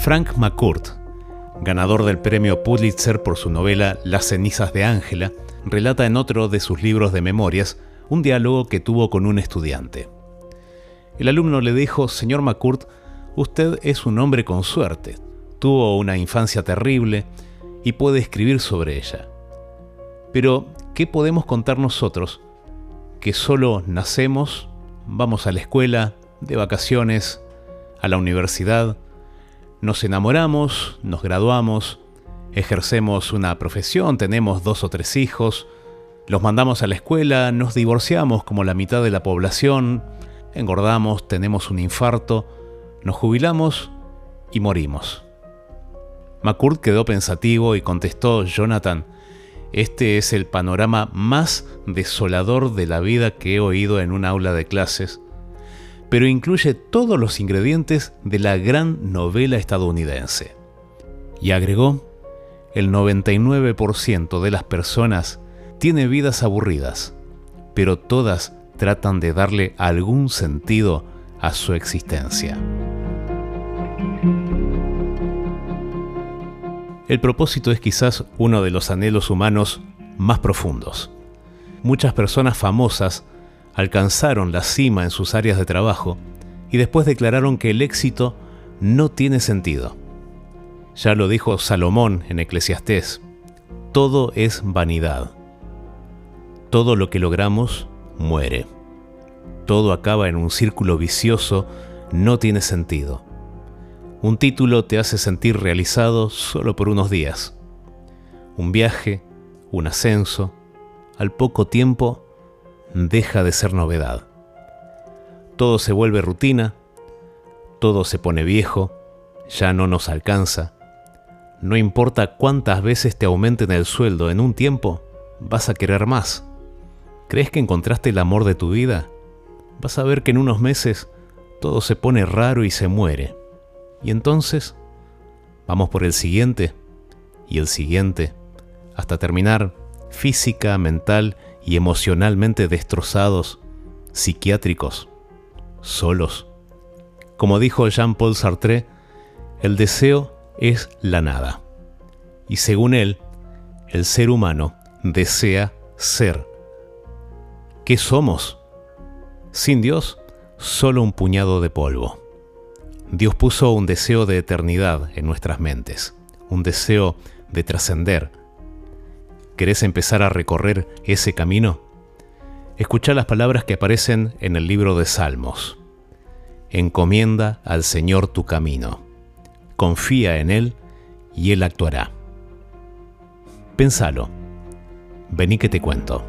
Frank McCourt, ganador del premio Pulitzer por su novela Las cenizas de Ángela, relata en otro de sus libros de memorias un diálogo que tuvo con un estudiante. El alumno le dijo, Señor McCourt, usted es un hombre con suerte, tuvo una infancia terrible y puede escribir sobre ella. Pero, ¿qué podemos contar nosotros? Que solo nacemos, vamos a la escuela, de vacaciones, a la universidad, nos enamoramos, nos graduamos, ejercemos una profesión, tenemos dos o tres hijos, los mandamos a la escuela, nos divorciamos como la mitad de la población, engordamos, tenemos un infarto, nos jubilamos y morimos. McCourt quedó pensativo y contestó, Jonathan, este es el panorama más desolador de la vida que he oído en un aula de clases pero incluye todos los ingredientes de la gran novela estadounidense. Y agregó, el 99% de las personas tiene vidas aburridas, pero todas tratan de darle algún sentido a su existencia. El propósito es quizás uno de los anhelos humanos más profundos. Muchas personas famosas alcanzaron la cima en sus áreas de trabajo y después declararon que el éxito no tiene sentido. Ya lo dijo Salomón en Eclesiastés, todo es vanidad. Todo lo que logramos muere. Todo acaba en un círculo vicioso, no tiene sentido. Un título te hace sentir realizado solo por unos días. Un viaje, un ascenso, al poco tiempo deja de ser novedad. Todo se vuelve rutina, todo se pone viejo, ya no nos alcanza. No importa cuántas veces te aumenten el sueldo en un tiempo, vas a querer más. ¿Crees que encontraste el amor de tu vida? Vas a ver que en unos meses todo se pone raro y se muere. Y entonces, vamos por el siguiente y el siguiente, hasta terminar física, mental y emocionalmente destrozados, psiquiátricos, solos. Como dijo Jean-Paul Sartre, el deseo es la nada. Y según él, el ser humano desea ser. ¿Qué somos? Sin Dios, solo un puñado de polvo. Dios puso un deseo de eternidad en nuestras mentes, un deseo de trascender, ¿Querés empezar a recorrer ese camino? Escucha las palabras que aparecen en el libro de Salmos. Encomienda al Señor tu camino. Confía en Él y Él actuará. Pensalo. Vení que te cuento.